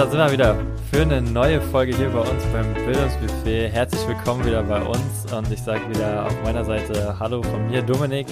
da sind wir wieder für eine neue Folge hier bei uns beim Bildungsbuffet. Herzlich willkommen wieder bei uns und ich sage wieder auf meiner Seite Hallo von mir, Dominik,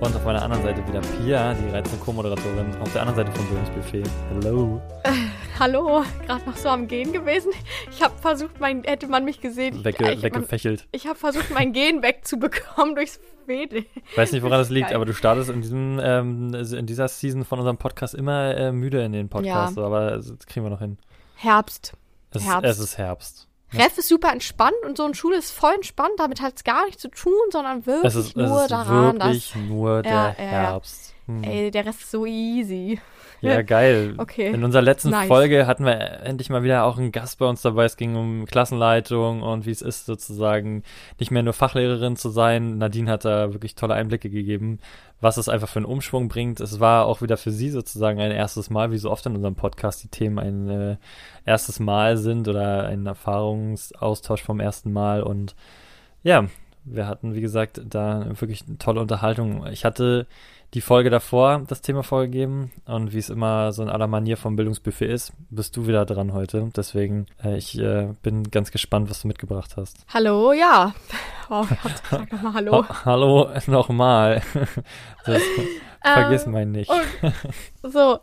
und auf meiner anderen Seite wieder Pia, die reizende Co-Moderatorin, auf der anderen Seite vom Bildungsbuffet. Hello. Äh, hallo, gerade noch so am Gehen gewesen. Ich habe versucht, mein, hätte man mich gesehen. Wegge ich, weggefächelt. ich habe versucht, mein Gen wegzubekommen durchs Fede. Ich weiß nicht, woran das liegt, Geil. aber du startest in diesem, ähm, in dieser Season von unserem Podcast immer äh, müde in den Podcast, ja. aber das kriegen wir noch hin. Herbst. Es, Herbst. es ist Herbst. Ref ist super entspannt und so eine Schule ist voll entspannt. Damit hat es gar nichts zu tun, sondern wirklich es ist, nur es ist daran, wirklich dass, nur der ja, Herbst. Hm. Ey, der Rest ist so easy. Ja, geil. Okay. In unserer letzten nice. Folge hatten wir endlich mal wieder auch einen Gast bei uns dabei. Es ging um Klassenleitung und wie es ist, sozusagen nicht mehr nur Fachlehrerin zu sein. Nadine hat da wirklich tolle Einblicke gegeben, was es einfach für einen Umschwung bringt. Es war auch wieder für sie sozusagen ein erstes Mal, wie so oft in unserem Podcast die Themen ein äh, erstes Mal sind oder ein Erfahrungsaustausch vom ersten Mal. Und ja, wir hatten, wie gesagt, da wirklich eine tolle Unterhaltung. Ich hatte die Folge davor das Thema vorgegeben und wie es immer so in aller Manier vom Bildungsbuffet ist, bist du wieder dran heute. Deswegen, äh, ich äh, bin ganz gespannt, was du mitgebracht hast. Hallo, ja. Oh Gott, sag nochmal Hallo. Ha hallo nochmal. vergiss ähm, mein nicht. Und, so,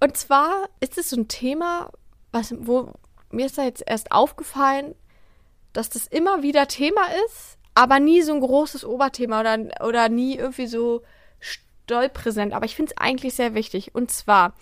und zwar ist es so ein Thema, was, wo mir ist da jetzt erst aufgefallen, dass das immer wieder Thema ist, aber nie so ein großes Oberthema oder, oder nie irgendwie so doll präsent, aber ich finde es eigentlich sehr wichtig. Und zwar,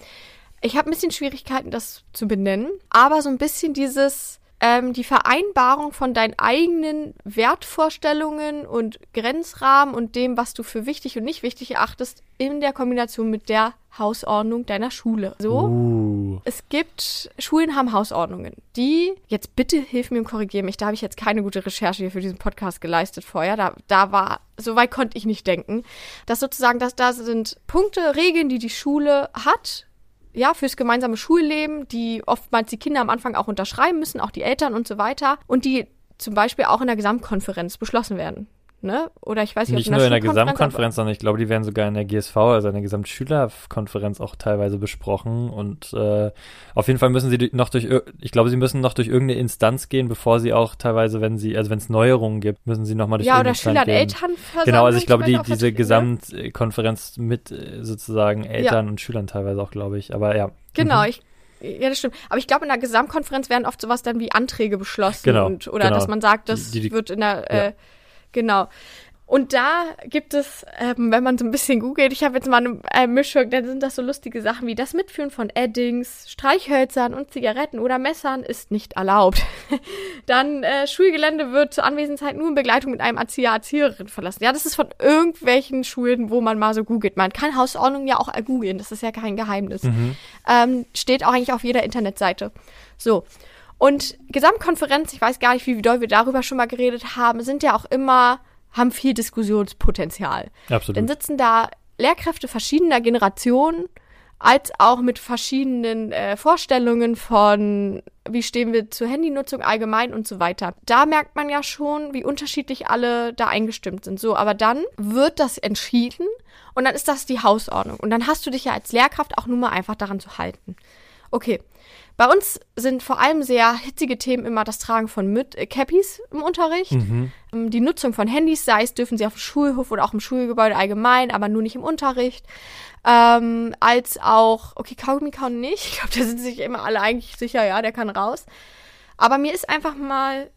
ich habe ein bisschen Schwierigkeiten, das zu benennen, aber so ein bisschen dieses, ähm, die Vereinbarung von deinen eigenen Wertvorstellungen und Grenzrahmen und dem, was du für wichtig und nicht wichtig erachtest, in der Kombination mit der Hausordnung deiner Schule. So. Uh. Es gibt, Schulen haben Hausordnungen, die, jetzt bitte hilf mir und korrigiere mich, da habe ich jetzt keine gute Recherche hier für diesen Podcast geleistet vorher, da, da war, so weit konnte ich nicht denken, dass sozusagen, dass da sind Punkte, Regeln, die die Schule hat, ja, fürs gemeinsame Schulleben, die oftmals die Kinder am Anfang auch unterschreiben müssen, auch die Eltern und so weiter, und die zum Beispiel auch in der Gesamtkonferenz beschlossen werden ne? Oder ich weiß nicht, nicht ob nur in der Gesamtkonferenz, sondern ich glaube, die werden sogar in der GSV, also in der Gesamtschülerkonferenz auch teilweise besprochen. Und äh, auf jeden Fall müssen sie noch durch, ich glaube, sie müssen noch durch irgendeine Instanz gehen, bevor sie auch teilweise, wenn sie, also wenn es Neuerungen gibt, müssen sie nochmal durch ja, oder Schüler- und Eltern Genau, also ich glaube, die, diese Gesamtkonferenz mit äh, sozusagen Eltern ja. und Schülern teilweise auch, glaube ich. Aber ja. Genau, mhm. ich ja, das stimmt. Aber ich glaube, in der Gesamtkonferenz werden oft sowas dann wie Anträge beschlossen genau, und, oder genau. dass man sagt, das die, die, wird in der äh, Genau. Und da gibt es, ähm, wenn man so ein bisschen googelt, ich habe jetzt mal eine äh, Mischung, dann sind das so lustige Sachen wie das Mitführen von Eddings, Streichhölzern und Zigaretten oder Messern ist nicht erlaubt. dann äh, Schulgelände wird zur Anwesenheit nur in Begleitung mit einem Erzieher, Erzieherin verlassen. Ja, das ist von irgendwelchen Schulen, wo man mal so googelt. Man kann Hausordnung ja auch googeln, das ist ja kein Geheimnis. Mhm. Ähm, steht auch eigentlich auf jeder Internetseite. So. Und Gesamtkonferenz, ich weiß gar nicht, wie doll wir darüber schon mal geredet haben, sind ja auch immer haben viel Diskussionspotenzial. Absolut. Dann sitzen da Lehrkräfte verschiedener Generationen, als auch mit verschiedenen äh, Vorstellungen von, wie stehen wir zur Handynutzung allgemein und so weiter. Da merkt man ja schon, wie unterschiedlich alle da eingestimmt sind. So, aber dann wird das entschieden und dann ist das die Hausordnung. Und dann hast du dich ja als Lehrkraft auch nur mal einfach daran zu halten. Okay, bei uns sind vor allem sehr hitzige Themen immer das Tragen von Müt äh, Cappies im Unterricht, mhm. Ähm, die Nutzung von Handys, sei es dürfen sie auf dem Schulhof oder auch im Schulgebäude allgemein, aber nur nicht im Unterricht. Ähm, als auch, okay, Kaugummi kauen nicht. Ich glaube, da sind sich immer alle eigentlich sicher, ja, der kann raus. Aber mir ist einfach mal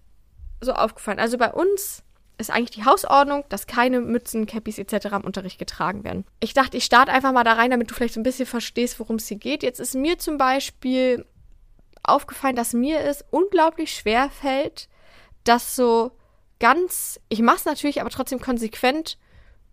so aufgefallen. Also bei uns ist eigentlich die Hausordnung, dass keine Mützen, Cappies etc. im Unterricht getragen werden. Ich dachte, ich starte einfach mal da rein, damit du vielleicht so ein bisschen verstehst, worum es hier geht. Jetzt ist mir zum Beispiel aufgefallen, dass mir es unglaublich schwer fällt, das so ganz, ich mache es natürlich, aber trotzdem konsequent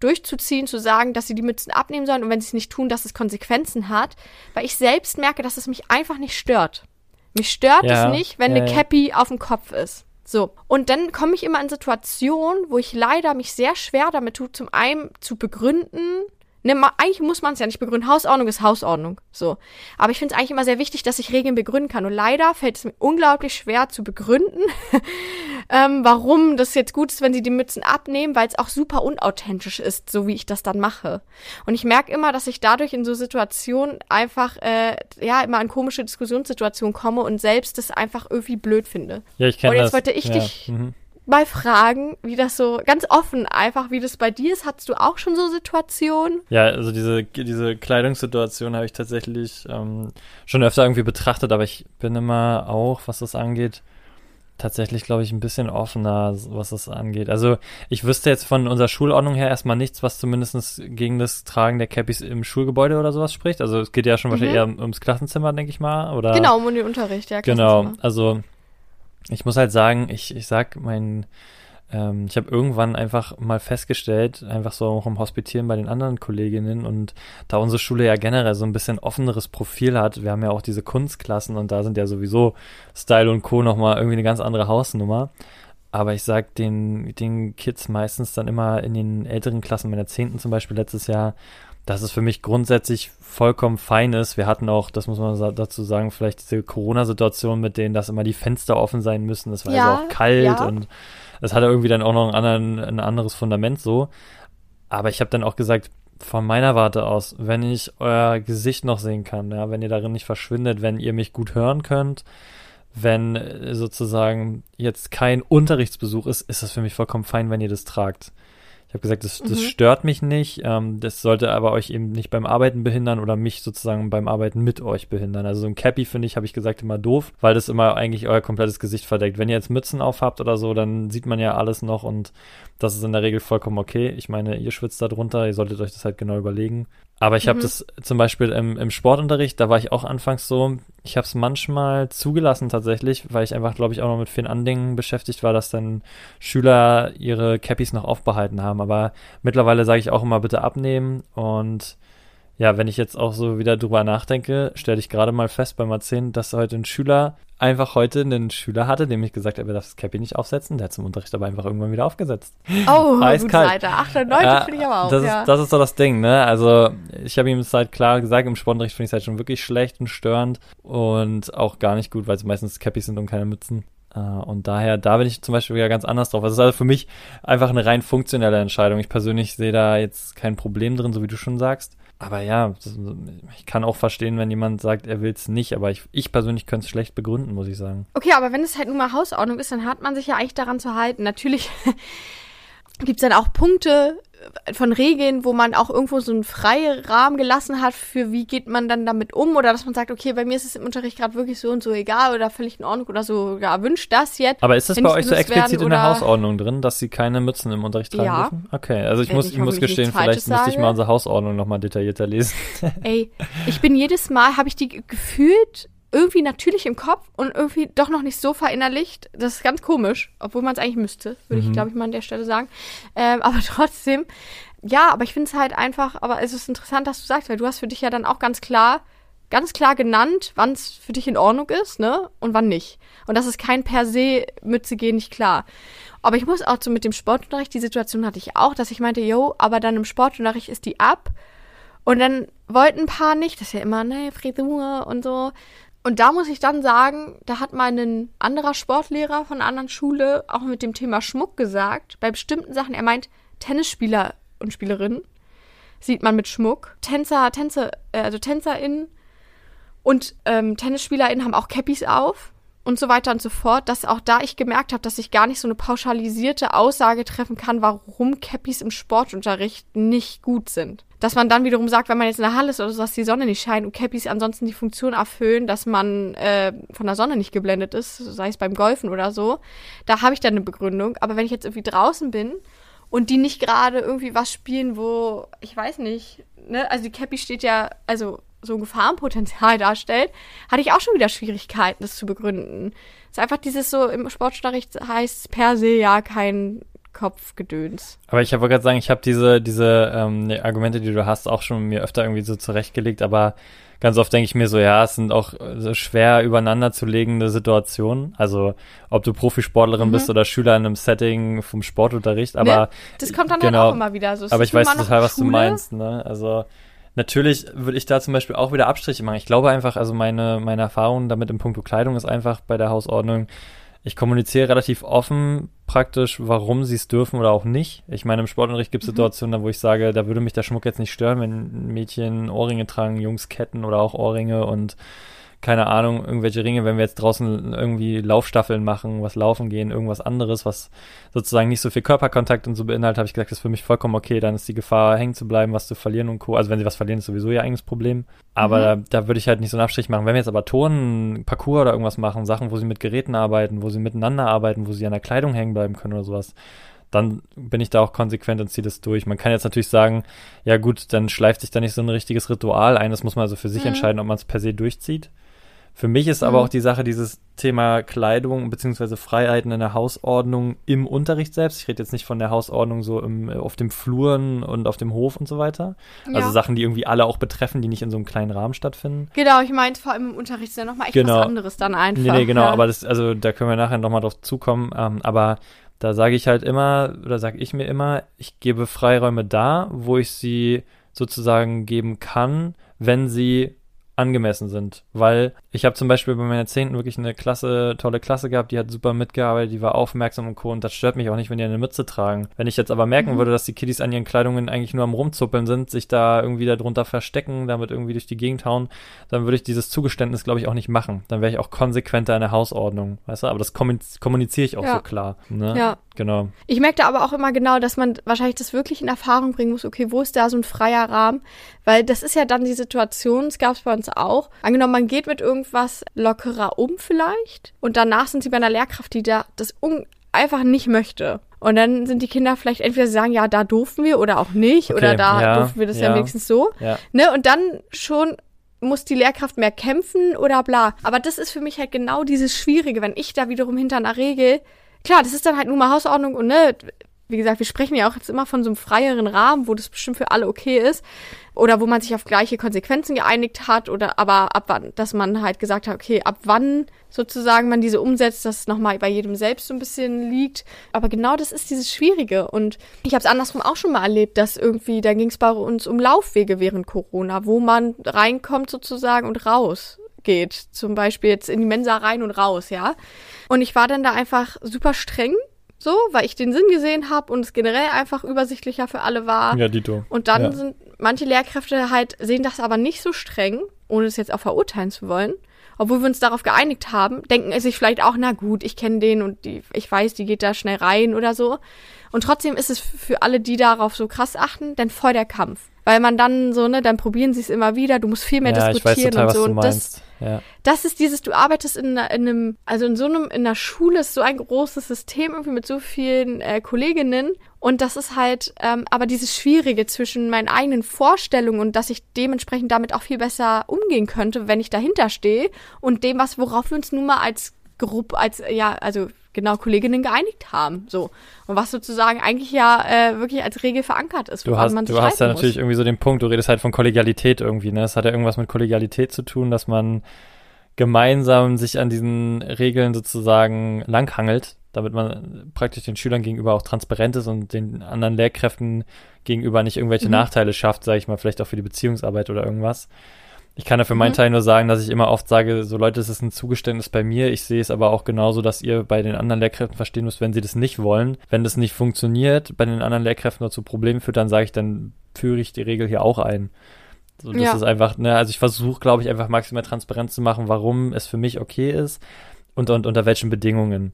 durchzuziehen, zu sagen, dass sie die Mützen abnehmen sollen und wenn sie es nicht tun, dass es Konsequenzen hat, weil ich selbst merke, dass es mich einfach nicht stört. Mich stört ja, es nicht, wenn ja, eine Cappy auf dem Kopf ist. So. Und dann komme ich immer in Situationen, wo ich leider mich sehr schwer damit tue, zum einen zu begründen, Ne, eigentlich muss man es ja nicht begründen. Hausordnung ist Hausordnung. So. Aber ich finde es eigentlich immer sehr wichtig, dass ich Regeln begründen kann. Und leider fällt es mir unglaublich schwer zu begründen, ähm, warum das jetzt gut ist, wenn sie die Mützen abnehmen, weil es auch super unauthentisch ist, so wie ich das dann mache. Und ich merke immer, dass ich dadurch in so Situationen einfach, äh, ja, immer in komische Diskussionssituationen komme und selbst das einfach irgendwie blöd finde. Ja, ich kenne Und das. jetzt wollte ich ja. dich Mhm. Mal fragen, wie das so, ganz offen einfach, wie das bei dir ist. Hattest du auch schon so Situationen? Ja, also diese, diese Kleidungssituation habe ich tatsächlich ähm, schon öfter irgendwie betrachtet, aber ich bin immer auch, was das angeht, tatsächlich, glaube ich, ein bisschen offener, was das angeht. Also ich wüsste jetzt von unserer Schulordnung her erstmal nichts, was zumindest gegen das Tragen der Cappies im Schulgebäude oder sowas spricht. Also es geht ja schon wahrscheinlich eher ums Klassenzimmer, denke ich mal. Oder Genau, um den Unterricht, ja. Genau, also ich muss halt sagen, ich, ich sag mein, ähm, ich habe irgendwann einfach mal festgestellt, einfach so auch im Hospitieren bei den anderen Kolleginnen und da unsere Schule ja generell so ein bisschen offeneres Profil hat, wir haben ja auch diese Kunstklassen und da sind ja sowieso Style und Co. nochmal irgendwie eine ganz andere Hausnummer. Aber ich sag den, den Kids meistens dann immer in den älteren Klassen, meiner Zehnten zum Beispiel letztes Jahr, dass es für mich grundsätzlich vollkommen fein ist. Wir hatten auch, das muss man dazu sagen, vielleicht diese Corona-Situation mit denen, dass immer die Fenster offen sein müssen. Das war Ja, also auch kalt ja. und es hatte irgendwie dann auch noch einen anderen, ein anderes Fundament so. Aber ich habe dann auch gesagt, von meiner Warte aus, wenn ich euer Gesicht noch sehen kann, ja, wenn ihr darin nicht verschwindet, wenn ihr mich gut hören könnt, wenn äh, sozusagen jetzt kein Unterrichtsbesuch ist, ist das für mich vollkommen fein, wenn ihr das tragt. Ich habe gesagt, das, das Mhm. stört mich nicht, ähm, das sollte aber euch eben nicht beim Arbeiten behindern oder mich sozusagen beim Arbeiten mit euch behindern. Also so ein Cappy finde ich, habe ich gesagt, immer doof, weil das immer eigentlich euer komplettes Gesicht verdeckt. Wenn ihr jetzt Mützen aufhabt oder so, dann sieht man ja alles noch und das ist in der Regel vollkommen okay. Ich meine, ihr schwitzt da drunter, ihr solltet euch das halt genau überlegen. Aber ich habe Mhm. das zum Beispiel im, im Sportunterricht, da war ich auch anfangs so, ich habe es manchmal zugelassen tatsächlich, weil ich einfach, glaube ich, auch noch mit vielen Andingen beschäftigt war, dass dann Schüler ihre Cappies noch aufbehalten haben. Aber mittlerweile sage ich auch immer, bitte abnehmen. Und ja, wenn ich jetzt auch so wieder drüber nachdenke, stelle ich gerade mal fest beim Erzählen, dass heute ein Schüler einfach heute einen Schüler hatte, dem ich gesagt habe, er darf das Cappy nicht aufsetzen. Der hat zum Unterricht aber einfach irgendwann wieder aufgesetzt. Oh, Eiskalt. Seite. 8 und 9 Ja, finde ich aber auch, das ja. Ist, das ist so das Ding, ne? Also, ich habe ihm es halt klar gesagt, im Sportunterricht finde ich es halt schon wirklich schlecht und störend und auch gar nicht gut, weil es meistens Cappies sind und keine Mützen. Äh, Und daher, da bin ich zum Beispiel wieder ganz anders drauf. Also, es ist also für mich einfach eine rein funktionelle Entscheidung. Ich persönlich sehe da jetzt kein Problem drin, so wie du schon sagst. Aber ja, ich kann auch verstehen, wenn jemand sagt, er will es nicht, aber ich, ich persönlich könnte es schlecht begründen, muss ich sagen. Okay, aber wenn es halt nun mal Hausordnung ist, dann hat man sich ja eigentlich daran zu halten. Natürlich gibt's dann auch Punkte von Regeln, wo man auch irgendwo so einen freien Rahmen gelassen hat, für wie geht man dann damit um oder dass man sagt, okay, bei mir ist es im Unterricht gerade wirklich so und so egal oder völlig in Ordnung oder so, ja, wünscht das jetzt. Aber ist das bei euch so explizit in der Hausordnung drin, dass sie keine Mützen im Unterricht tragen Ja. dürfen? Okay, also ich Wenn muss, ich ich muss gestehen, vielleicht müsste ich mal unsere Hausordnung nochmal detaillierter lesen. Ey, ich bin jedes Mal, habe ich die ge- gefühlt irgendwie natürlich im Kopf und irgendwie doch noch nicht so verinnerlicht. Das ist ganz komisch, obwohl man es eigentlich müsste, würde ich, Mhm. glaube ich, mal an der Stelle sagen. Ähm, aber trotzdem, ja, aber ich finde es halt einfach, aber es ist interessant, dass du sagst, weil du hast für dich ja dann auch ganz klar, ganz klar genannt, wann es für dich in Ordnung ist, ne? Und wann nicht. Und das ist kein per se Mütze gehen nicht klar. Aber ich muss auch so mit dem Sportunterricht, die Situation hatte ich auch, dass ich meinte, yo, aber dann im Sportunterricht ist die ab. Und dann wollten ein paar nicht, das ist ja immer, ne, Frisur und so. Und da muss ich dann sagen, da hat mal ein anderer Sportlehrer von einer anderen Schule auch mit dem Thema Schmuck gesagt, bei bestimmten Sachen, er meint, Tennisspieler und Spielerinnen sieht man mit Schmuck. Tänzer, Tänze, äh, also TänzerInnen und ähm, TennisspielerInnen haben auch Cappies auf und so weiter und so fort, dass auch da ich gemerkt habe, dass ich gar nicht so eine pauschalisierte Aussage treffen kann, warum Cappies im Sportunterricht nicht gut sind. Dass man dann wiederum sagt, wenn man jetzt in der Halle ist oder so, dass die Sonne nicht scheint und Cappies ansonsten die Funktion erfüllen, dass man äh, von der Sonne nicht geblendet ist, sei es beim Golfen oder so, da habe ich dann eine Begründung. Aber wenn ich jetzt irgendwie draußen bin und die nicht gerade irgendwie was spielen, wo, ich weiß nicht, ne, also die Cappy steht ja, also so ein Gefahrenpotenzial darstellt, hatte ich auch schon wieder Schwierigkeiten, das zu begründen. Es ist einfach dieses so, im Sportunterricht heißt per se ja kein Kopfgedöns. Aber ich wollte gerade sagen, ich habe diese, diese ähm, die Argumente, die du hast, auch schon mir öfter irgendwie so zurechtgelegt, aber ganz oft denke ich mir so, ja, es sind auch äh, so schwer übereinander zu legende Situationen. Also ob du Profisportlerin Mhm. bist oder Schüler in einem Setting vom Sportunterricht, aber Ne? Das kommt dann genau. halt auch immer wieder so. Es Aber ich weiß total, was du Schule. meinst, ne? Also natürlich würde ich da zum Beispiel auch wieder Abstriche machen. Ich glaube einfach, also meine, meine Erfahrung damit im Punkto Kleidung ist einfach bei der Hausordnung, ich kommuniziere relativ offen praktisch, warum sie es dürfen oder auch nicht. Ich meine, im Sportunterricht gibt es mhm. Situationen, wo ich sage, da würde mich der Schmuck jetzt nicht stören, wenn Mädchen Ohrringe tragen, Jungs Ketten oder auch Ohrringe und keine Ahnung, irgendwelche Ringe, wenn wir jetzt draußen irgendwie Laufstaffeln machen, was laufen gehen, irgendwas anderes, was sozusagen nicht so viel Körperkontakt und so beinhaltet, habe ich gesagt, das ist für mich vollkommen okay, dann ist die Gefahr, hängen zu bleiben, was zu verlieren und Co. Also wenn sie was verlieren, ist sowieso ihr eigenes Problem. Aber mhm. da, da würde ich halt nicht so einen Abstrich machen. Wenn wir jetzt aber Turnen, Parcours oder irgendwas machen, Sachen, wo sie mit Geräten arbeiten, wo sie miteinander arbeiten, wo sie an der Kleidung hängen bleiben können oder sowas, dann bin ich da auch konsequent und ziehe das durch. Man kann jetzt natürlich sagen, ja gut, dann schleift sich da nicht so ein richtiges Ritual ein. Das muss man also für sich mhm. entscheiden, ob man es per se durchzieht. Für mich ist mhm. aber auch die Sache dieses Thema Kleidung bzw. Freiheiten in der Hausordnung im Unterricht selbst. Ich rede jetzt nicht von der Hausordnung so im, auf dem Fluren und auf dem Hof und so weiter. Also ja. Also Sachen, die irgendwie alle auch betreffen, die nicht in so einem kleinen Rahmen stattfinden. Genau, ich meine vor allem im Unterricht ist ja nochmal echt genau. was anderes dann einfach. Nee, nee, genau, ja. aber das, also da können wir nachher nochmal drauf zukommen. Ähm, aber da sage ich halt immer, oder sage ich mir immer, ich gebe Freiräume da, wo ich sie sozusagen geben kann, wenn sie angemessen sind. Weil ich habe zum Beispiel bei meiner Zehnten wirklich eine klasse, tolle Klasse gehabt, die hat super mitgearbeitet, die war aufmerksam und co. Und das stört mich auch nicht, wenn die eine Mütze tragen. Wenn ich jetzt aber merken mhm. würde, dass die Kiddies an ihren Kleidungen eigentlich nur am Rumzuppeln sind, sich da irgendwie darunter verstecken, damit irgendwie durch die Gegend hauen, dann würde ich dieses Zugeständnis, glaube ich, auch nicht machen. Dann wäre ich auch konsequenter in der Hausordnung, weißt du? Aber das kommuniziere ich auch ja. so klar. Ne? Ja. Genau. Ich merke da aber auch immer genau, dass man wahrscheinlich das wirklich in Erfahrung bringen muss, okay, wo ist da so ein freier Rahmen? Weil das ist ja dann die Situation, es gab es bei uns auch. Angenommen, man geht mit irgendwas lockerer um vielleicht und danach sind sie bei einer Lehrkraft, die da das einfach nicht möchte. Und dann sind die Kinder vielleicht entweder sagen, ja, da durften wir oder auch nicht, okay, oder da ja, durften wir das ja, ja wenigstens so. Ja. Ne? Und dann schon muss die Lehrkraft mehr kämpfen oder bla. Aber das ist für mich halt genau dieses Schwierige, wenn ich da wiederum hinter einer Regel klar, das ist dann halt nur mal Hausordnung und ne, wie gesagt, wir sprechen ja auch jetzt immer von so einem freieren Rahmen, wo das bestimmt für alle okay ist. Oder wo man sich auf gleiche Konsequenzen geeinigt hat, oder aber ab wann, dass man halt gesagt hat, okay, ab wann sozusagen man diese umsetzt, dass es nochmal bei jedem selbst so ein bisschen liegt. Aber genau das ist dieses Schwierige. Und ich habe es andersrum auch schon mal erlebt, dass irgendwie, da ging es bei uns um Laufwege während Corona, wo man reinkommt sozusagen und raus geht. Zum Beispiel jetzt in die Mensa rein und raus, ja. Und ich war dann da einfach super streng, so, weil ich den Sinn gesehen habe und es generell einfach übersichtlicher für alle war. Ja, Dito. Und dann ja. sind manche Lehrkräfte halt, sehen das aber nicht so streng, ohne es jetzt auch verurteilen zu wollen. Obwohl wir uns darauf geeinigt haben, denken sich vielleicht auch, na gut, ich kenne den und die, ich weiß, die geht da schnell rein oder so. Und trotzdem ist es für alle, die darauf so krass achten, dann voll der Kampf. Weil man dann so, ne, dann probieren sie es immer wieder, du musst viel mehr ja, diskutieren weiß total, und so. Meinst. Das, Das ist dieses, du arbeitest in, in einem, also in so einem, in einer Schule ist so ein großes System irgendwie mit so vielen äh, Kolleginnen. Und das ist halt, ähm, aber dieses Schwierige zwischen meinen eigenen Vorstellungen und dass ich dementsprechend damit auch viel besser umgehen könnte, wenn ich dahinter stehe und dem, was, worauf wir uns nun mal als Gruppe, als, ja, also genau Kolleginnen geeinigt haben. So. Und was sozusagen eigentlich ja äh, wirklich als Regel verankert ist. Du hast, man du hast ja natürlich irgendwie so den Punkt, du redest halt von Kollegialität irgendwie, ne? Es hat ja irgendwas mit Kollegialität zu tun, dass man gemeinsam sich an diesen Regeln sozusagen langhangelt, damit man praktisch den Schülern gegenüber auch transparent ist und den anderen Lehrkräften gegenüber nicht irgendwelche mhm. Nachteile schafft, sage ich mal, vielleicht auch für die Beziehungsarbeit oder irgendwas. Ich kann ja für meinen mhm. Teil nur sagen, dass ich immer oft sage, so Leute, es ist ein Zugeständnis bei mir. Ich sehe es aber auch genauso, dass ihr bei den anderen Lehrkräften verstehen müsst, wenn sie das nicht wollen. Wenn das nicht funktioniert, bei den anderen Lehrkräften nur zu Problemen führt, dann sage ich, dann führe ich die Regel hier auch ein. So, das ja. ist einfach, ne, also ich versuche, glaube ich, einfach maximal transparent zu machen, warum es für mich okay ist und, und unter welchen Bedingungen.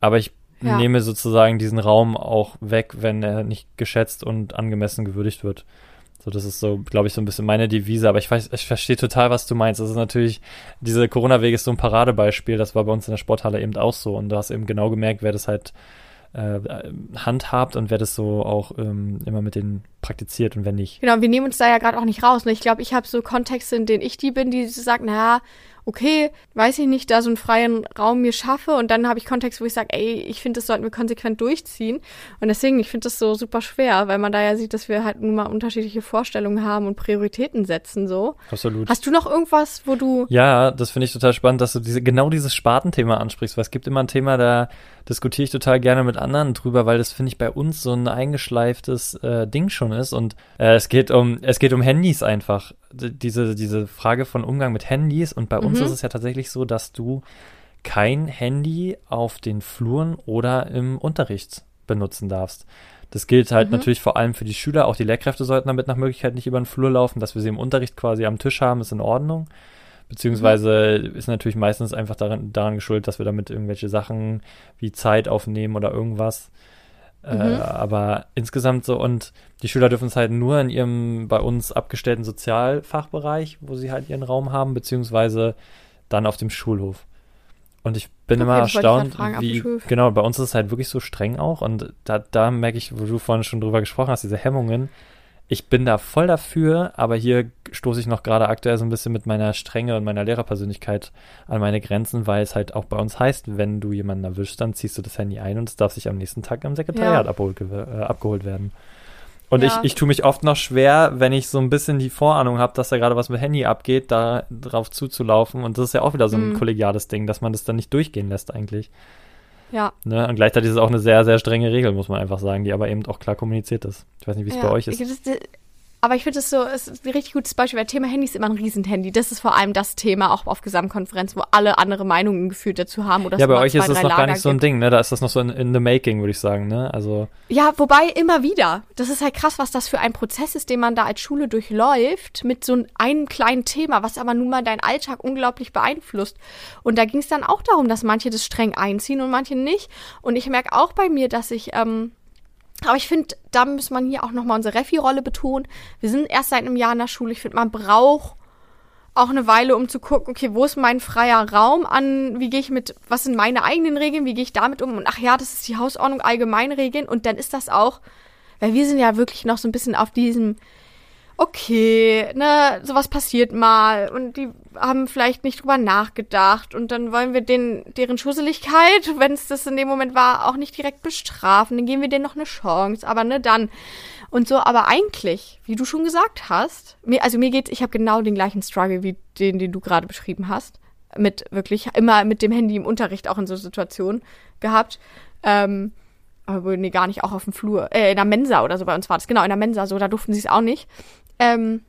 Aber ich ja. nehme sozusagen diesen Raum auch weg, wenn er nicht geschätzt und angemessen gewürdigt wird. So, das ist so, glaube ich, so ein bisschen meine Devise, aber ich weiß, ich verstehe total, was du meinst. Das ist natürlich, diese Corona-Wege ist so ein Paradebeispiel, das war bei uns in der Sporthalle eben auch so und du hast eben genau gemerkt, wer das halt äh, handhabt und wer das so auch ähm, immer mit denen praktiziert und wer nicht. Genau, wir nehmen uns da ja gerade auch nicht raus. Ne? Ich glaube, ich habe so Kontexte, in denen ich die bin, die sagen, naja, okay, weiß ich nicht, da so einen freien Raum mir schaffe und dann habe ich Kontext, wo ich sage, ey, ich finde, das sollten wir konsequent durchziehen und deswegen, ich finde das so super schwer, weil man da ja sieht, dass wir halt nun mal unterschiedliche Vorstellungen haben und Prioritäten setzen so. Absolut. Hast du noch irgendwas, wo du Ja, das finde ich total spannend, dass du diese genau dieses Spartenthema ansprichst, weil es gibt immer ein Thema, da diskutiere ich total gerne mit anderen drüber, weil das finde ich bei uns so ein eingeschleiftes äh, Ding schon ist und äh, es geht um es geht um Handys einfach diese diese Frage von Umgang mit Handys und bei uns mhm. ist es ja tatsächlich so, dass du kein Handy auf den Fluren oder im Unterricht benutzen darfst. Das gilt halt mhm. natürlich vor allem für die Schüler. Auch die Lehrkräfte sollten damit nach Möglichkeit nicht über den Flur laufen. Dass wir sie im Unterricht quasi am Tisch haben, ist in Ordnung. Beziehungsweise ist natürlich meistens einfach daran, daran geschuldet, dass wir damit irgendwelche Sachen wie Zeit aufnehmen oder irgendwas. Äh, mhm. Äh, aber insgesamt so, und die Schüler dürfen es halt nur in ihrem bei uns abgestellten Sozialfachbereich, wo sie halt ihren Raum haben, beziehungsweise dann auf dem Schulhof. Und ich bin okay, immer erstaunt, fragen, wie, genau, bei uns ist es halt wirklich so streng auch. Und da, da merke ich, wo du vorhin schon drüber gesprochen hast, diese Hemmungen. Ich bin da voll dafür, aber hier stoße ich noch gerade aktuell so ein bisschen mit meiner Strenge und meiner Lehrerpersönlichkeit an meine Grenzen, weil es halt auch bei uns heißt, wenn du jemanden erwischst, dann ziehst du das Handy ein und es darf sich am nächsten Tag im Sekretariat ja. abhol, äh, abgeholt werden. Und ja. ich, ich tue mich oft noch schwer, wenn ich so ein bisschen die Vorahnung habe, dass da gerade was mit Handy abgeht, da drauf zuzulaufen. Und das ist ja auch wieder so ein mm. kollegiales Ding, dass man das dann nicht durchgehen lässt eigentlich. Ja. Ne? Und gleichzeitig ist es auch eine sehr, sehr strenge Regel, muss man einfach sagen, die aber eben auch klar kommuniziert ist. Ich weiß nicht, wie es ja. bei euch ist. Aber ich finde es so, es ist ein richtig gutes Beispiel, weil Thema Handy ist immer ein Riesenhandy. Das ist vor allem das Thema auch auf Gesamtkonferenz, wo alle andere Meinungen gefühlt dazu haben. Oder ja, bei euch ist das noch Lager gar nicht so ein Ding, ne? Da ist das noch so in, in the making, würde ich sagen, ne? Also. Ja, wobei immer wieder. Das ist halt krass, was das für ein Prozess ist, den man da als Schule durchläuft, mit so einem kleinen Thema, was aber nun mal deinen Alltag unglaublich beeinflusst. Und da ging es dann auch darum, dass manche das streng einziehen und manche nicht. Und ich merke auch bei mir, dass ich, ähm, aber ich finde, da muss man hier auch nochmal unsere Refi-Rolle betonen. Wir sind erst seit einem Jahr in der Schule. Ich finde, man braucht auch eine Weile, um zu gucken, okay, wo ist mein freier Raum an, wie gehe ich mit, was sind meine eigenen Regeln, wie gehe ich damit um und ach ja, das ist die Hausordnung, Allgemeinregeln und dann ist das auch, weil wir sind ja wirklich noch so ein bisschen auf diesem, okay, ne, sowas passiert mal und die haben vielleicht nicht drüber nachgedacht und dann wollen wir den, deren Schusseligkeit, wenn es das in dem Moment war, auch nicht direkt bestrafen, dann geben wir denen noch eine Chance, aber ne, dann. Und so, aber eigentlich, wie du schon gesagt hast, mir, also mir geht's, ich habe genau den gleichen Struggle wie den, den du gerade beschrieben hast, mit wirklich immer mit dem Handy im Unterricht auch in so Situationen gehabt, ähm, aber nee, gar nicht auch auf dem Flur, äh, in der Mensa oder so bei uns war das, genau, in der Mensa so, da durften sie es auch nicht. Ähm,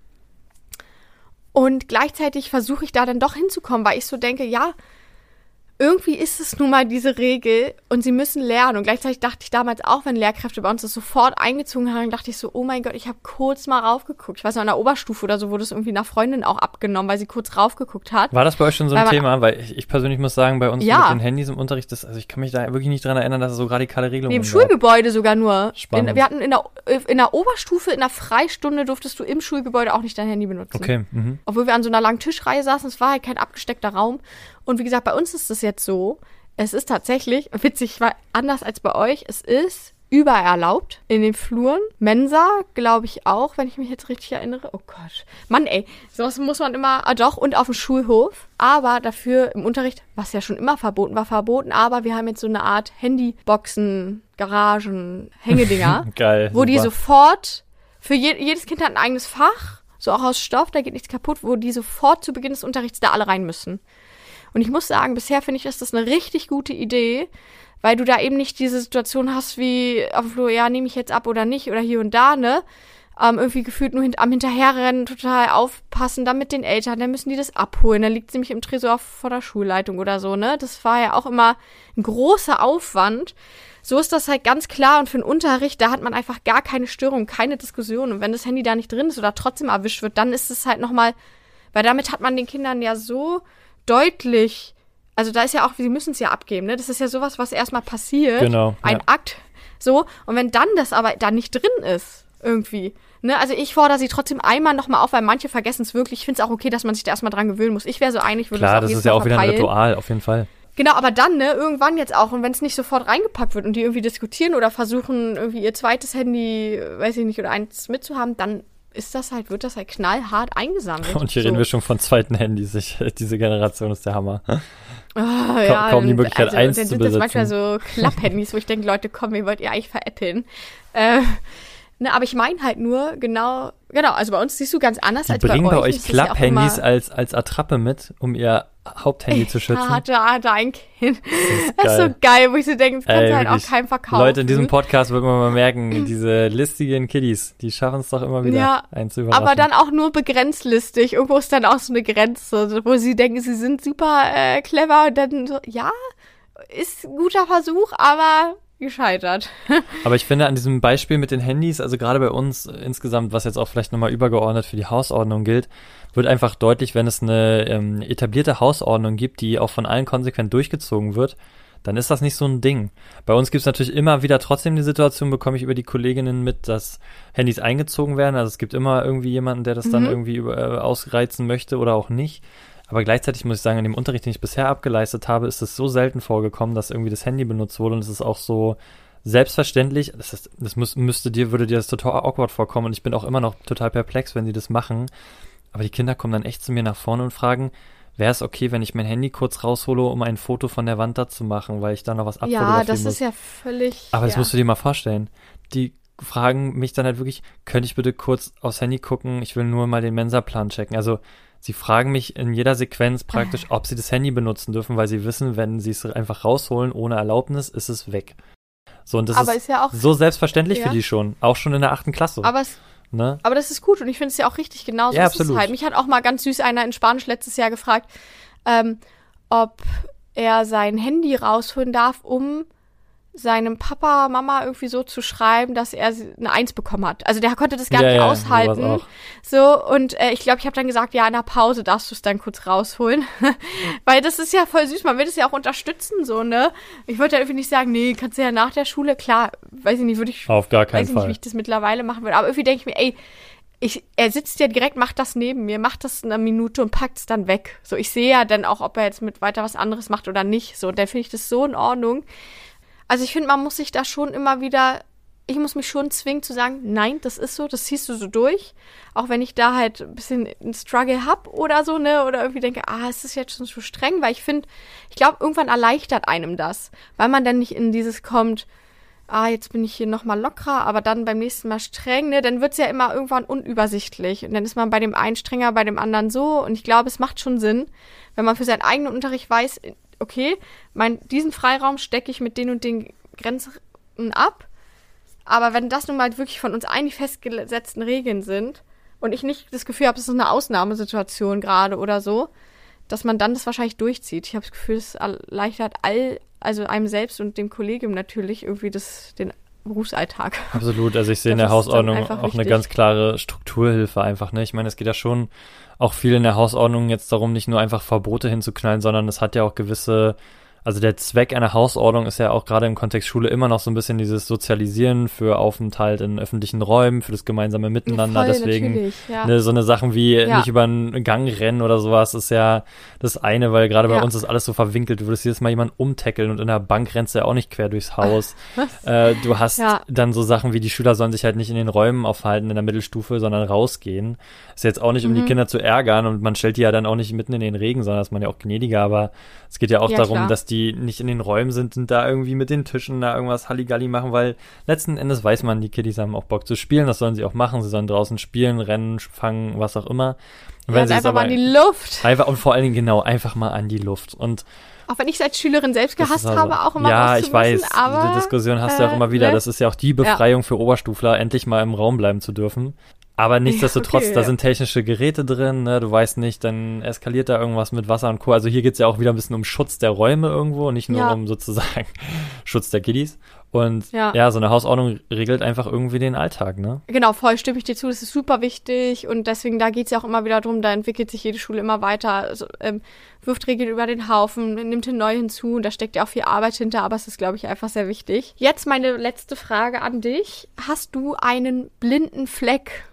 und gleichzeitig versuche ich da dann doch hinzukommen, weil ich so denke, ja, irgendwie ist es nun mal diese Regel und sie müssen lernen. Und gleichzeitig dachte ich damals auch, wenn Lehrkräfte bei uns das sofort eingezogen haben, dachte ich so, oh mein Gott, ich habe kurz mal raufgeguckt. Ich weiß noch, an der Oberstufe oder so wurde es irgendwie nach Freundin auch abgenommen, weil sie kurz raufgeguckt hat. War das bei euch schon so ein weil Thema? Weil ich, ich, persönlich muss sagen, bei uns ja. mit den Handys im Unterricht, das, also ich kann mich da wirklich nicht dran erinnern, dass es so radikale Regelungen nee, im Schulgebäude sogar nur. Spannend. In, wir hatten in der, in der Oberstufe, in der Freistunde durftest du im Schulgebäude auch nicht dein Handy benutzen. Okay. Mhm. Obwohl wir an so einer langen Tischreihe saßen, es war halt kein abgesteckter Raum. Und wie gesagt, bei uns ist es jetzt so, es ist tatsächlich, witzig, war anders als bei euch, es ist überall erlaubt. In den Fluren. Mensa, glaube ich auch, wenn ich mich jetzt richtig erinnere. Oh Gott. Mann, ey, sowas muss man immer, ah doch, und auf dem Schulhof. Aber dafür im Unterricht, was ja schon immer verboten war, verboten. Aber wir haben jetzt so eine Art Handyboxen, Garagen, Hängedinger. Geil. Wo super. die sofort, für je, jedes Kind hat ein eigenes Fach, so auch aus Stoff, da geht nichts kaputt, wo die sofort zu Beginn des Unterrichts da alle rein müssen. Und ich muss sagen, bisher finde ich, ist das eine richtig gute Idee, weil du da eben nicht diese Situation hast wie auf dem Flur, ja, nehme ich jetzt ab oder nicht oder hier und da, ne? Ähm, irgendwie gefühlt nur hint am Hinterherrennen, total aufpassen, dann mit den Eltern, dann müssen die das abholen, dann liegt sie nämlich im Tresor vor der Schulleitung oder so, ne? Das war ja auch immer ein großer Aufwand. So ist das halt ganz klar und für den Unterricht, da hat man einfach gar keine Störung, keine Diskussion. Und wenn das Handy da nicht drin ist oder trotzdem erwischt wird, dann ist es halt nochmal, weil damit hat man den Kindern ja so deutlich, also da ist ja auch, sie müssen es ja abgeben, ne? Das ist ja sowas, was erstmal passiert. Genau. Ein ja. Akt. So. Und wenn dann das aber da nicht drin ist, irgendwie. Ne, also ich fordere sie trotzdem einmal nochmal auf, weil manche vergessen es wirklich. Ich finde es auch okay, dass man sich da erstmal dran gewöhnen muss. Ich wäre so einig, würde Klar, das ist ja auch wieder ein Ritual, auf jeden Fall. Genau, aber dann, ne, irgendwann jetzt auch, und wenn es nicht sofort reingepackt wird und die irgendwie diskutieren oder versuchen, irgendwie ihr zweites Handy, weiß ich nicht, oder eins mitzuhaben, dann ist das halt, wird das halt knallhart eingesammelt. Und hier so. reden wir schon von zweiten Handys. Ich, diese Generation ist der Hammer. Oh, ja, kaum die Möglichkeit, also, eins dann zu sind besitzen. das manchmal so Klapp-Handys, wo ich denke, Leute, komm, wie wollt ihr eigentlich veräppeln? Äh, ne, aber ich meine halt nur, genau, genau, also bei uns siehst du ganz anders die als bei euch. bringen bei euch Klapp-Handys ja als, als Attrappe mit, um ihr Haupthandy zu schützen. Hatte, hatte ein Kind. Das ist, das ist so geil, wo ich so denke, das kannst du halt auch keinem verkaufen. Leute, in diesem Podcast wird man mal merken, diese listigen Kiddies, die schaffen es doch immer wieder, ja, einen zu überraschen. Aber dann auch nur begrenzt listig. Irgendwo ist dann auch so eine Grenze, wo sie denken, sie sind super äh, clever und dann so, ja, ist ein guter Versuch, aber gescheitert. Aber ich finde an diesem Beispiel mit den Handys, also gerade bei uns insgesamt, was jetzt auch vielleicht nochmal übergeordnet für die Hausordnung gilt, wird einfach deutlich, wenn es eine ähm, etablierte Hausordnung gibt, die auch von allen konsequent durchgezogen wird, dann ist das nicht so ein Ding. Bei uns gibt es natürlich immer wieder trotzdem die Situation, bekomme ich über die Kolleginnen mit, dass Handys eingezogen werden. Also es gibt immer irgendwie jemanden, der das mhm. dann irgendwie über, äh, ausreizen möchte oder auch nicht. Aber gleichzeitig muss ich sagen, in dem Unterricht, den ich bisher abgeleistet habe, ist es so selten vorgekommen, dass irgendwie das Handy benutzt wurde und es ist auch so selbstverständlich, das, ist, das müß, müsste dir, würde dir das total awkward vorkommen und ich bin auch immer noch total perplex, wenn sie das machen. Aber die Kinder kommen dann echt zu mir nach vorne und fragen, wäre es okay, wenn ich mein Handy kurz raushole, um ein Foto von der Wand da zu machen, weil ich da noch was abfotografieren Ja, das muss. ist ja völlig. Aber das ja. musst du dir mal vorstellen. Die fragen mich dann halt wirklich, könnte ich bitte kurz aufs Handy gucken? Ich will nur mal den Mensa-Plan checken. Also Sie fragen mich in jeder Sequenz praktisch, ob sie das Handy benutzen dürfen, weil sie wissen, wenn sie es einfach rausholen ohne Erlaubnis, ist es weg. So, und das aber ist, ist ja auch, so selbstverständlich ja. für die schon, auch schon in der achten Klasse. Aber, es, ne? aber das ist gut und ich finde es ja auch richtig genauso. Ja, ist. Es halt. Mich hat auch mal ganz süß einer in Spanisch letztes Jahr gefragt, ähm, ob er sein Handy rausholen darf, um seinem Papa, Mama irgendwie so zu schreiben, dass er eine Eins bekommen hat. Also der konnte das gar Ja, nicht ja, aushalten. So, und äh, ich glaube, ich habe dann gesagt, ja, in der Pause darfst du es dann kurz rausholen. Weil das ist ja voll süß, man will das ja auch unterstützen, so, ne? Ich wollte ja irgendwie nicht sagen, nee, kannst du ja nach der Schule, klar, weiß ich nicht, würde ich, Auf gar keinen weiß ich nicht, Fall. wie ich das mittlerweile machen würde. Aber irgendwie denke ich mir, ey, ich, er sitzt ja direkt, macht das neben mir, macht das eine Minute und packt es dann weg. So, ich sehe ja dann auch, ob er jetzt mit weiter was anderes macht oder nicht. So, und dann finde ich das so in Ordnung. Also ich finde, man muss sich da schon immer wieder, ich muss mich schon zwingen zu sagen, nein, das ist so, das ziehst du so durch. Auch wenn ich da halt ein bisschen einen Struggle hab oder so, ne, oder irgendwie denke, ah, es ist jetzt schon so streng, weil ich finde, ich glaube, irgendwann erleichtert einem das, weil man dann nicht in dieses kommt, ah, jetzt bin ich hier nochmal lockerer, aber dann beim nächsten Mal streng, ne, dann wird's ja immer irgendwann unübersichtlich. Und dann ist man bei dem einen strenger, bei dem anderen so. Und ich glaube, es macht schon Sinn, wenn man für seinen eigenen Unterricht weiß, okay, mein, diesen Freiraum stecke ich mit den und den Grenzen ab. Aber wenn das nun mal wirklich von uns eigentlich festgesetzten Regeln sind und ich nicht das Gefühl habe, es ist eine Ausnahmesituation gerade oder so, dass man dann das wahrscheinlich durchzieht. Ich habe das Gefühl, es erleichtert all, also einem selbst und dem Kollegium natürlich irgendwie das, den Berufsalltag. Absolut, also ich sehe in Das der ist dann Hausordnung auch eine wichtig. ganz klare Strukturhilfe einfach, ne? Ich meine, es geht ja schon auch viel in der Hausordnung jetzt darum, nicht nur einfach Verbote hinzuknallen, sondern es hat ja auch gewisse, also der Zweck einer Hausordnung ist ja auch gerade im Kontext Schule immer noch so ein bisschen dieses Sozialisieren für Aufenthalt in öffentlichen Räumen, für das gemeinsame Miteinander. Voll, Deswegen ja. ne, so eine Sachen wie Ja. nicht über einen Gang rennen oder sowas ist ja das eine, weil gerade bei Ja. uns ist alles so verwinkelt. Du würdest jedes Mal jemanden umtackeln und in der Bank rennst du ja auch nicht quer durchs Haus. Äh, du hast dann so Sachen wie die Schüler sollen sich halt nicht in den Räumen aufhalten in der Mittelstufe, sondern rausgehen. Ist jetzt auch nicht, um Mhm. die Kinder zu ärgern und man stellt die ja dann auch nicht mitten in den Regen, sondern ist man ja auch gnädiger, aber es geht ja auch darum, klar. dass die nicht in den Räumen sind und da irgendwie mit den Tischen da irgendwas Halligalli machen, weil letzten Endes weiß man, die Kiddies haben auch Bock zu spielen, das sollen sie auch machen, sie sollen draußen spielen, rennen, fangen, was auch immer. Und Ja, sie einfach mal in die Luft. Einfach und vor allen Dingen genau, einfach mal an die Luft. Und Auch wenn ich es als Schülerin selbst gehasst also- habe, auch immer Ja, ich weiß, müssen, aber, diese Diskussion hast du ja auch äh, immer wieder. ne? Das ist ja auch die Befreiung für Oberstufler, endlich mal im Raum bleiben zu dürfen. Aber nichtsdestotrotz, okay, da ja. sind technische Geräte drin, ne? du weißt nicht, dann eskaliert da irgendwas mit Wasser und Co. Also hier geht's ja auch wieder ein bisschen um Schutz der Räume irgendwo, nicht nur Ja. um sozusagen Schutz der Kiddies. Und ja. So eine Hausordnung regelt einfach irgendwie den Alltag, ne? Genau, voll stimme ich dir zu, das ist super wichtig und deswegen, da geht es ja auch immer wieder drum, da entwickelt sich jede Schule immer weiter, also, ähm, wirft Regeln über den Haufen, nimmt neu hinzu und da steckt ja auch viel Arbeit hinter, aber es ist, glaube ich, einfach sehr wichtig. Jetzt meine letzte Frage an dich. Hast du einen blinden Fleck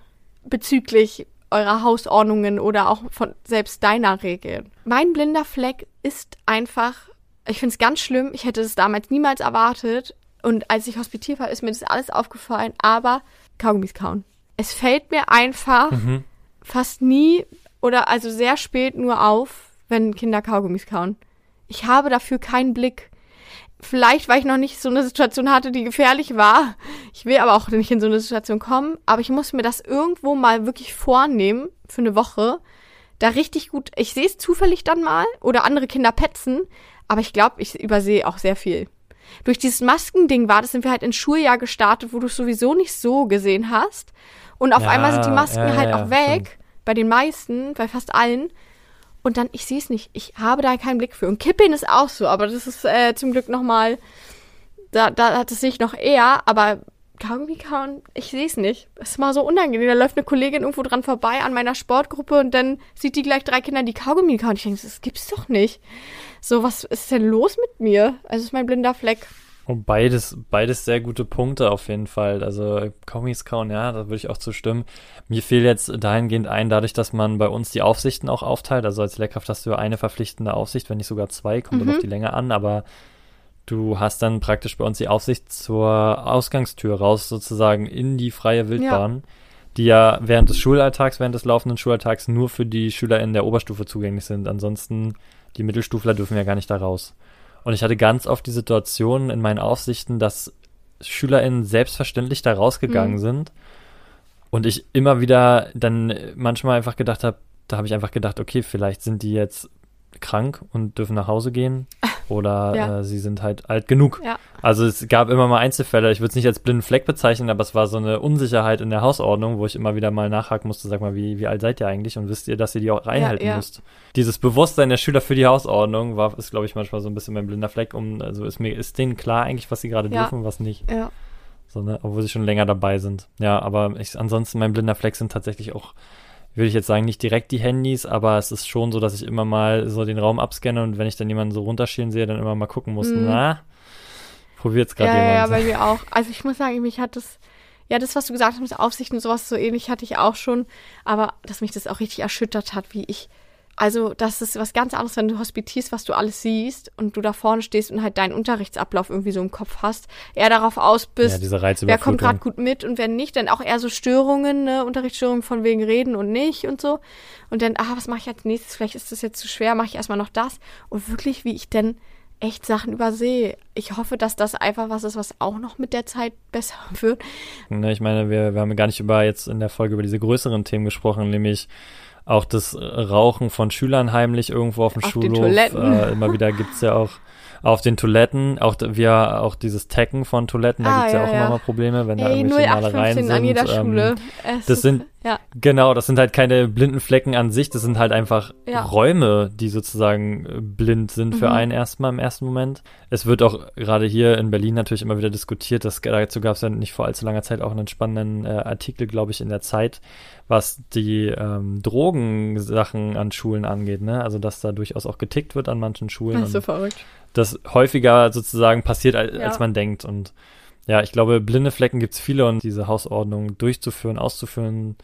bezüglich eurer Hausordnungen oder auch von selbst deiner Regeln? Mein blinder Fleck ist einfach, ich finde es ganz schlimm, ich hätte es damals niemals erwartet, und als ich hospitiert war, ist mir das alles aufgefallen, aber Kaugummis kauen. Es fällt mir einfach Mhm. fast nie oder also sehr spät nur auf, wenn Kinder Kaugummis kauen. Ich habe dafür keinen Blick. Vielleicht, weil ich noch nicht so eine Situation hatte, die gefährlich war. Ich will aber auch nicht in so eine Situation kommen. Aber ich muss mir das irgendwo mal wirklich vornehmen für eine Woche, da richtig gut, ich sehe es zufällig dann mal oder andere Kinder petzen, aber ich glaube, ich übersehe auch sehr viel. Durch dieses Maskending war das, sind wir halt ins Schuljahr gestartet, wo du es sowieso nicht so gesehen hast. Und auf Ja, einmal sind die Masken ja, halt ja, auch weg, stimmt. bei den meisten, bei fast allen. Und dann, ich sehe es nicht. Ich habe da keinen Blick für. Und Kippeln ist auch so, aber das ist äh, zum Glück nochmal, da, da hat es sich noch eher, aber Kaugummi kauen, ich sehe es nicht. Es ist mal so unangenehm. Da läuft eine Kollegin irgendwo dran vorbei an meiner Sportgruppe und dann sieht die gleich drei Kinder, die Kaugummi kauen. Ich denke, das gibt's doch nicht. So, was ist denn los mit mir? Also, ist mein blinder Fleck. Und beides, beides sehr gute Punkte auf jeden Fall. Also Kaugummis kauen, ja, da würde ich auch zustimmen. Mir fiel jetzt dahingehend ein, dadurch, dass man bei uns die Aufsichten auch aufteilt. Also als Lehrkraft hast du eine verpflichtende Aufsicht, wenn nicht sogar zwei, kommt Mhm. dann auf die Länge an, aber du hast dann praktisch bei uns die Aufsicht zur Ausgangstür raus, sozusagen in die freie Wildbahn, die ja während des Schulalltags, während des laufenden Schulalltags nur für die Schüler in der Oberstufe zugänglich sind. Ansonsten, die Mittelstufler dürfen ja gar nicht da raus. Und ich hatte ganz oft die Situation in meinen Aufsichten, dass SchülerInnen selbstverständlich da rausgegangen Mhm. sind und ich immer wieder dann manchmal einfach gedacht habe, da habe ich einfach gedacht, okay, vielleicht sind die jetzt krank und dürfen nach Hause gehen oder Ja. äh, sie sind halt alt genug. Ja. Also es gab immer mal Einzelfälle, ich würde es nicht als blinden Fleck bezeichnen, aber es war so eine Unsicherheit in der Hausordnung, wo ich immer wieder mal nachhaken musste, sag mal, wie, wie alt seid ihr eigentlich und wisst ihr, dass ihr die auch einhalten ja. müsst? Dieses Bewusstsein der Schüler für die Hausordnung war, ist glaube ich manchmal so ein bisschen mein blinder Fleck, um, also ist mir, ist denen klar eigentlich, was sie gerade dürfen und was nicht. Ja. So, ne? Obwohl sie schon länger dabei sind. Ja, aber ich, ansonsten mein blinder Fleck sind tatsächlich auch, würde ich jetzt sagen, nicht direkt die Handys, aber es ist schon so, dass ich immer mal so den Raum abscanne und wenn ich dann jemanden so runterschielen sehe, dann immer mal gucken muss, Mhm. na, probiert's gerade Ja, ja, ja, jemand. bei mir auch. Also ich muss sagen, mich hat das, ja, das, was du gesagt hast mit Aufsicht und sowas, so ähnlich hatte ich auch schon. Aber dass mich das auch richtig erschüttert hat, wie ich, also das ist was ganz anderes, wenn du hospitierst, was du alles siehst und du da vorne stehst und halt deinen Unterrichtsablauf irgendwie so im Kopf hast, eher darauf aus ja, bist, diese wer kommt gerade gut mit und wer nicht, dann auch eher so Störungen, ne, Unterrichtsstörungen von wegen reden und nicht und so. Und dann, ah, was mache ich als nächstes? Vielleicht ist das jetzt zu schwer, mache ich erstmal noch das. Und wirklich, wie ich denn echt Sachen übersehe. Ich hoffe, dass das einfach was ist, was auch noch mit der Zeit besser wird. Ne, ich meine, wir, wir haben gar nicht über jetzt in der Folge über diese größeren Themen gesprochen, nämlich auch das Rauchen von Schülern heimlich irgendwo auf dem Auf den Schulhof. Toiletten. Äh, immer wieder gibt's ja auch auf den Toiletten, auch wir auch dieses Tacken von Toiletten, da Ah, gibt's ja, ja, auch ja. immer mal Probleme, wenn da Ey, irgendwelche Malereien 0815 sind. an jeder ähm, Schule. Es das sind ja, Genau, das sind halt keine blinden Flecken an sich, das sind halt einfach Ja. Räume, die sozusagen äh, blind sind für Mhm. einen erstmal im ersten Moment. Es wird auch gerade hier in Berlin natürlich immer wieder diskutiert, dass dazu gab es ja nicht vor allzu langer Zeit auch einen spannenden äh, Artikel, glaube ich, in der Zeit, was die ähm, Drogensachen an Schulen angeht, ne? Also dass da durchaus auch getickt wird an manchen Schulen. das ist so verrückt. das häufiger sozusagen passiert, als, Ja. als man denkt. Und ja, ich glaube, blinde Flecken gibt's viele und diese Hausordnung durchzuführen, auszuführen,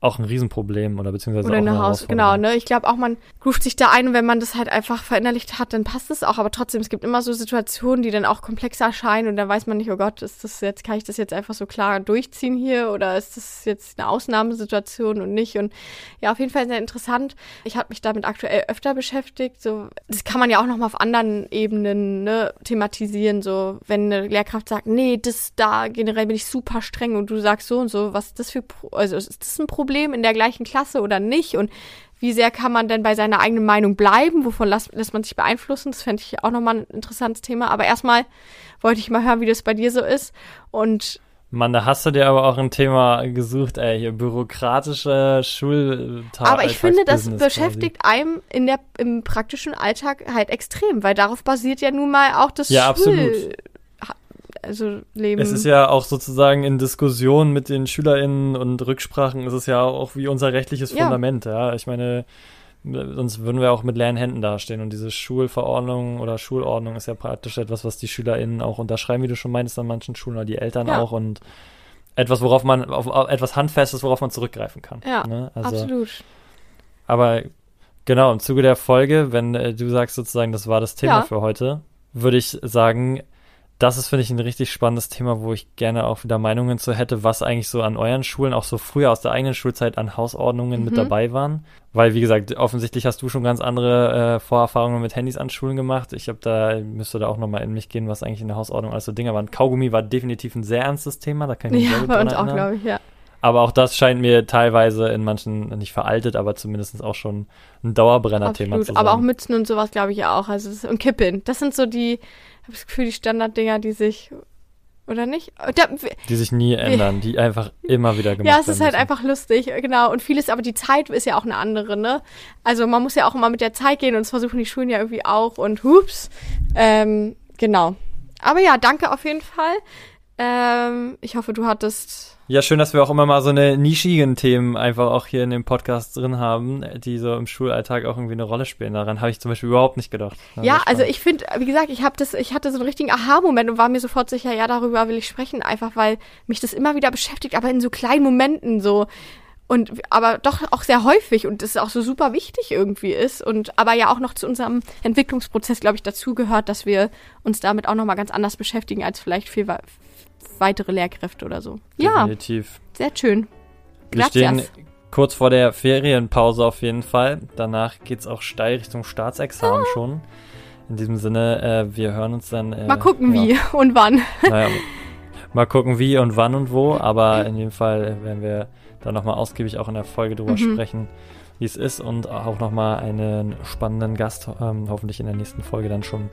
auch ein Riesenproblem oder beziehungsweise Oder auch eine eine Haus, genau, ne? Ich glaube auch, man ruft sich da ein und wenn man das halt einfach verinnerlicht hat, dann passt es auch. Aber trotzdem, es gibt immer so Situationen, die dann auch komplexer erscheinen und dann weiß man nicht, oh Gott, ist das jetzt, kann ich das jetzt einfach so klar durchziehen hier oder ist das jetzt eine Ausnahmesituation und nicht? Und ja, auf jeden Fall sehr interessant. Ich habe mich damit aktuell öfter beschäftigt. So, das kann man ja auch nochmal auf anderen Ebenen ne, thematisieren. So, wenn eine Lehrkraft sagt, nee, das da generell bin ich super streng und du sagst so und so, was ist das für, also ist das ein Problem in der gleichen Klasse oder nicht? Und wie sehr kann man denn bei seiner eigenen Meinung bleiben? Wovon lässt, lässt man sich beeinflussen? Das fände ich auch nochmal ein interessantes Thema. Aber erstmal wollte ich mal hören, wie das bei dir so ist. Und Mann, da hast du dir aber auch ein Thema gesucht, ey, hier bürokratische Schultag. aber ich finde, das beschäftigt einem in der, im praktischen Alltag halt extrem, weil darauf basiert ja nun mal auch das Ja, Schul absolut. Also Leben. Es ist ja auch sozusagen in Diskussionen mit den SchülerInnen und Rücksprachen ist es ja auch wie unser rechtliches Ja. Fundament, ja. Ich meine, sonst würden wir auch mit leeren Händen dastehen und diese Schulverordnung oder Schulordnung ist ja praktisch etwas, was die SchülerInnen auch unterschreiben, wie du schon meinst, an manchen Schulen oder die Eltern Ja. auch und etwas, worauf man, auf, auf etwas Handfestes, worauf man zurückgreifen kann. Ja, ne? also, Absolut. Aber genau, im Zuge der Folge, wenn äh, du sagst sozusagen, das war das Thema Ja. für heute, würde ich sagen, das ist, finde ich, ein richtig spannendes Thema, wo ich gerne auch wieder Meinungen zu hätte, was eigentlich so an euren Schulen, auch so früher aus der eigenen Schulzeit an Hausordnungen mit Mhm. dabei waren. Weil, wie gesagt, offensichtlich hast du schon ganz andere äh, Vorerfahrungen mit Handys an Schulen gemacht. Ich habe da, müsste da auch nochmal in mich gehen, was eigentlich in der Hausordnung alles so Dinge waren. Kaugummi war definitiv ein sehr ernstes Thema, da kann ich mich Ja, bei uns auch, glaube ich, ja. Aber auch das scheint mir teilweise in manchen, nicht veraltet, aber zumindest auch schon ein Dauerbrenner-Thema zu sein. Aber auch Mützen und sowas, glaube ich, auch. Also, und Kippen. Das sind so die, habe das Gefühl, die Standarddinger, die sich oder nicht? Da, die sich nie ändern, die einfach immer wieder gemacht werden. Ja, es ist halt einfach lustig, genau. Und vieles, aber die Zeit ist ja auch eine andere, ne? Also man muss ja auch immer mit der Zeit gehen und das versuchen die Schulen ja irgendwie auch und hups. Ähm, genau. Aber ja, danke auf jeden Fall. Ähm, ich hoffe, du hattest ja, schön, dass wir auch immer mal so eine nischigen Themen einfach auch hier in dem Podcast drin haben, die so im Schulalltag auch irgendwie eine Rolle spielen. Daran habe ich zum Beispiel überhaupt nicht gedacht. Ja, also ich finde, wie gesagt, ich habe das, ich hatte so einen richtigen Aha-Moment und war mir sofort sicher, ja, darüber will ich sprechen, einfach weil mich das immer wieder beschäftigt, aber in so kleinen Momenten so und aber doch auch sehr häufig und das auch so super wichtig irgendwie ist und aber ja auch noch zu unserem Entwicklungsprozess glaube ich dazugehört, dass wir uns damit auch noch mal ganz anders beschäftigen als vielleicht viel weitere Lehrkräfte oder so. Definitiv. Ja, sehr schön. Wir stehen kurz vor der Ferienpause auf jeden Fall. Danach geht es auch steil Richtung Staatsexamen ah. schon. In diesem Sinne, äh, wir hören uns dann. Äh, mal gucken, ja. wie und wann. Naja, mal gucken, wie und wann und wo. Aber in dem Fall werden wir da nochmal ausgiebig auch in der Folge drüber mhm. sprechen wie es ist und auch nochmal einen spannenden Gast ähm, hoffentlich in der nächsten Folge dann schon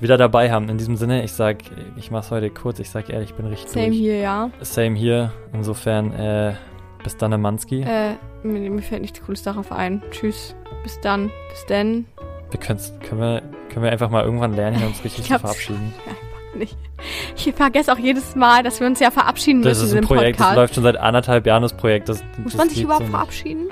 wieder dabei haben. In diesem Sinne, ich sag, ich mach's heute kurz, ich sag ehrlich, ich bin richtig Same hier, ja. Same hier. Insofern, äh, bis dann, Manski. Äh, mir, mir fällt nichts Cooles darauf ein. Tschüss. Bis dann. Bis denn. Wir können wir, können wir einfach mal irgendwann lernen, uns richtig zu verabschieden. nicht. Ich vergesse auch jedes Mal, dass wir uns ja verabschieden das müssen. Das ist ein Projekt, Podcast. das läuft schon seit anderthalb Jahren, das Projekt. Das, Muss das man sich überhaupt so verabschieden?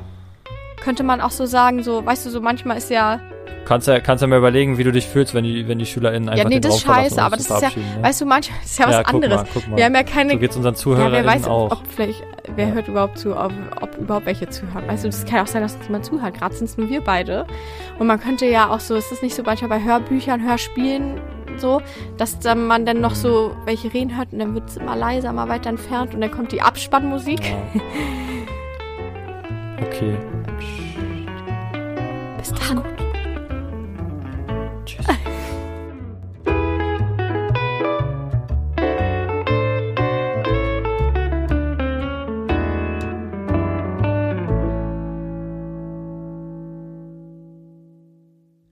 Könnte man auch so sagen, so, weißt du, so manchmal ist ja. Kannst ja, kannst ja mal überlegen, wie du dich fühlst, wenn die, wenn die SchülerInnen einfach Ja, nee, das ist scheiße, aber das ist ja, ne? weißt du, manchmal ist ja was ja, anderes. Mal, mal. Wir haben ja keine. So geht's unseren ZuhörerInnen ja, wer weiß, auch. Ob vielleicht, wer ja. hört überhaupt zu, ob, ob überhaupt welche zuhören. Weißt du, das kann ja auch sein, dass uns jemand zuhört. Gerade sind es nur wir beide. Und man könnte ja auch so, ist das nicht so manchmal bei Hörbüchern, Hörspielen so, dass dann man dann noch so welche reden hört und dann wird es immer leiser, mal weiter entfernt und dann kommt die Abspannmusik. Ja. Okay. Bis dann.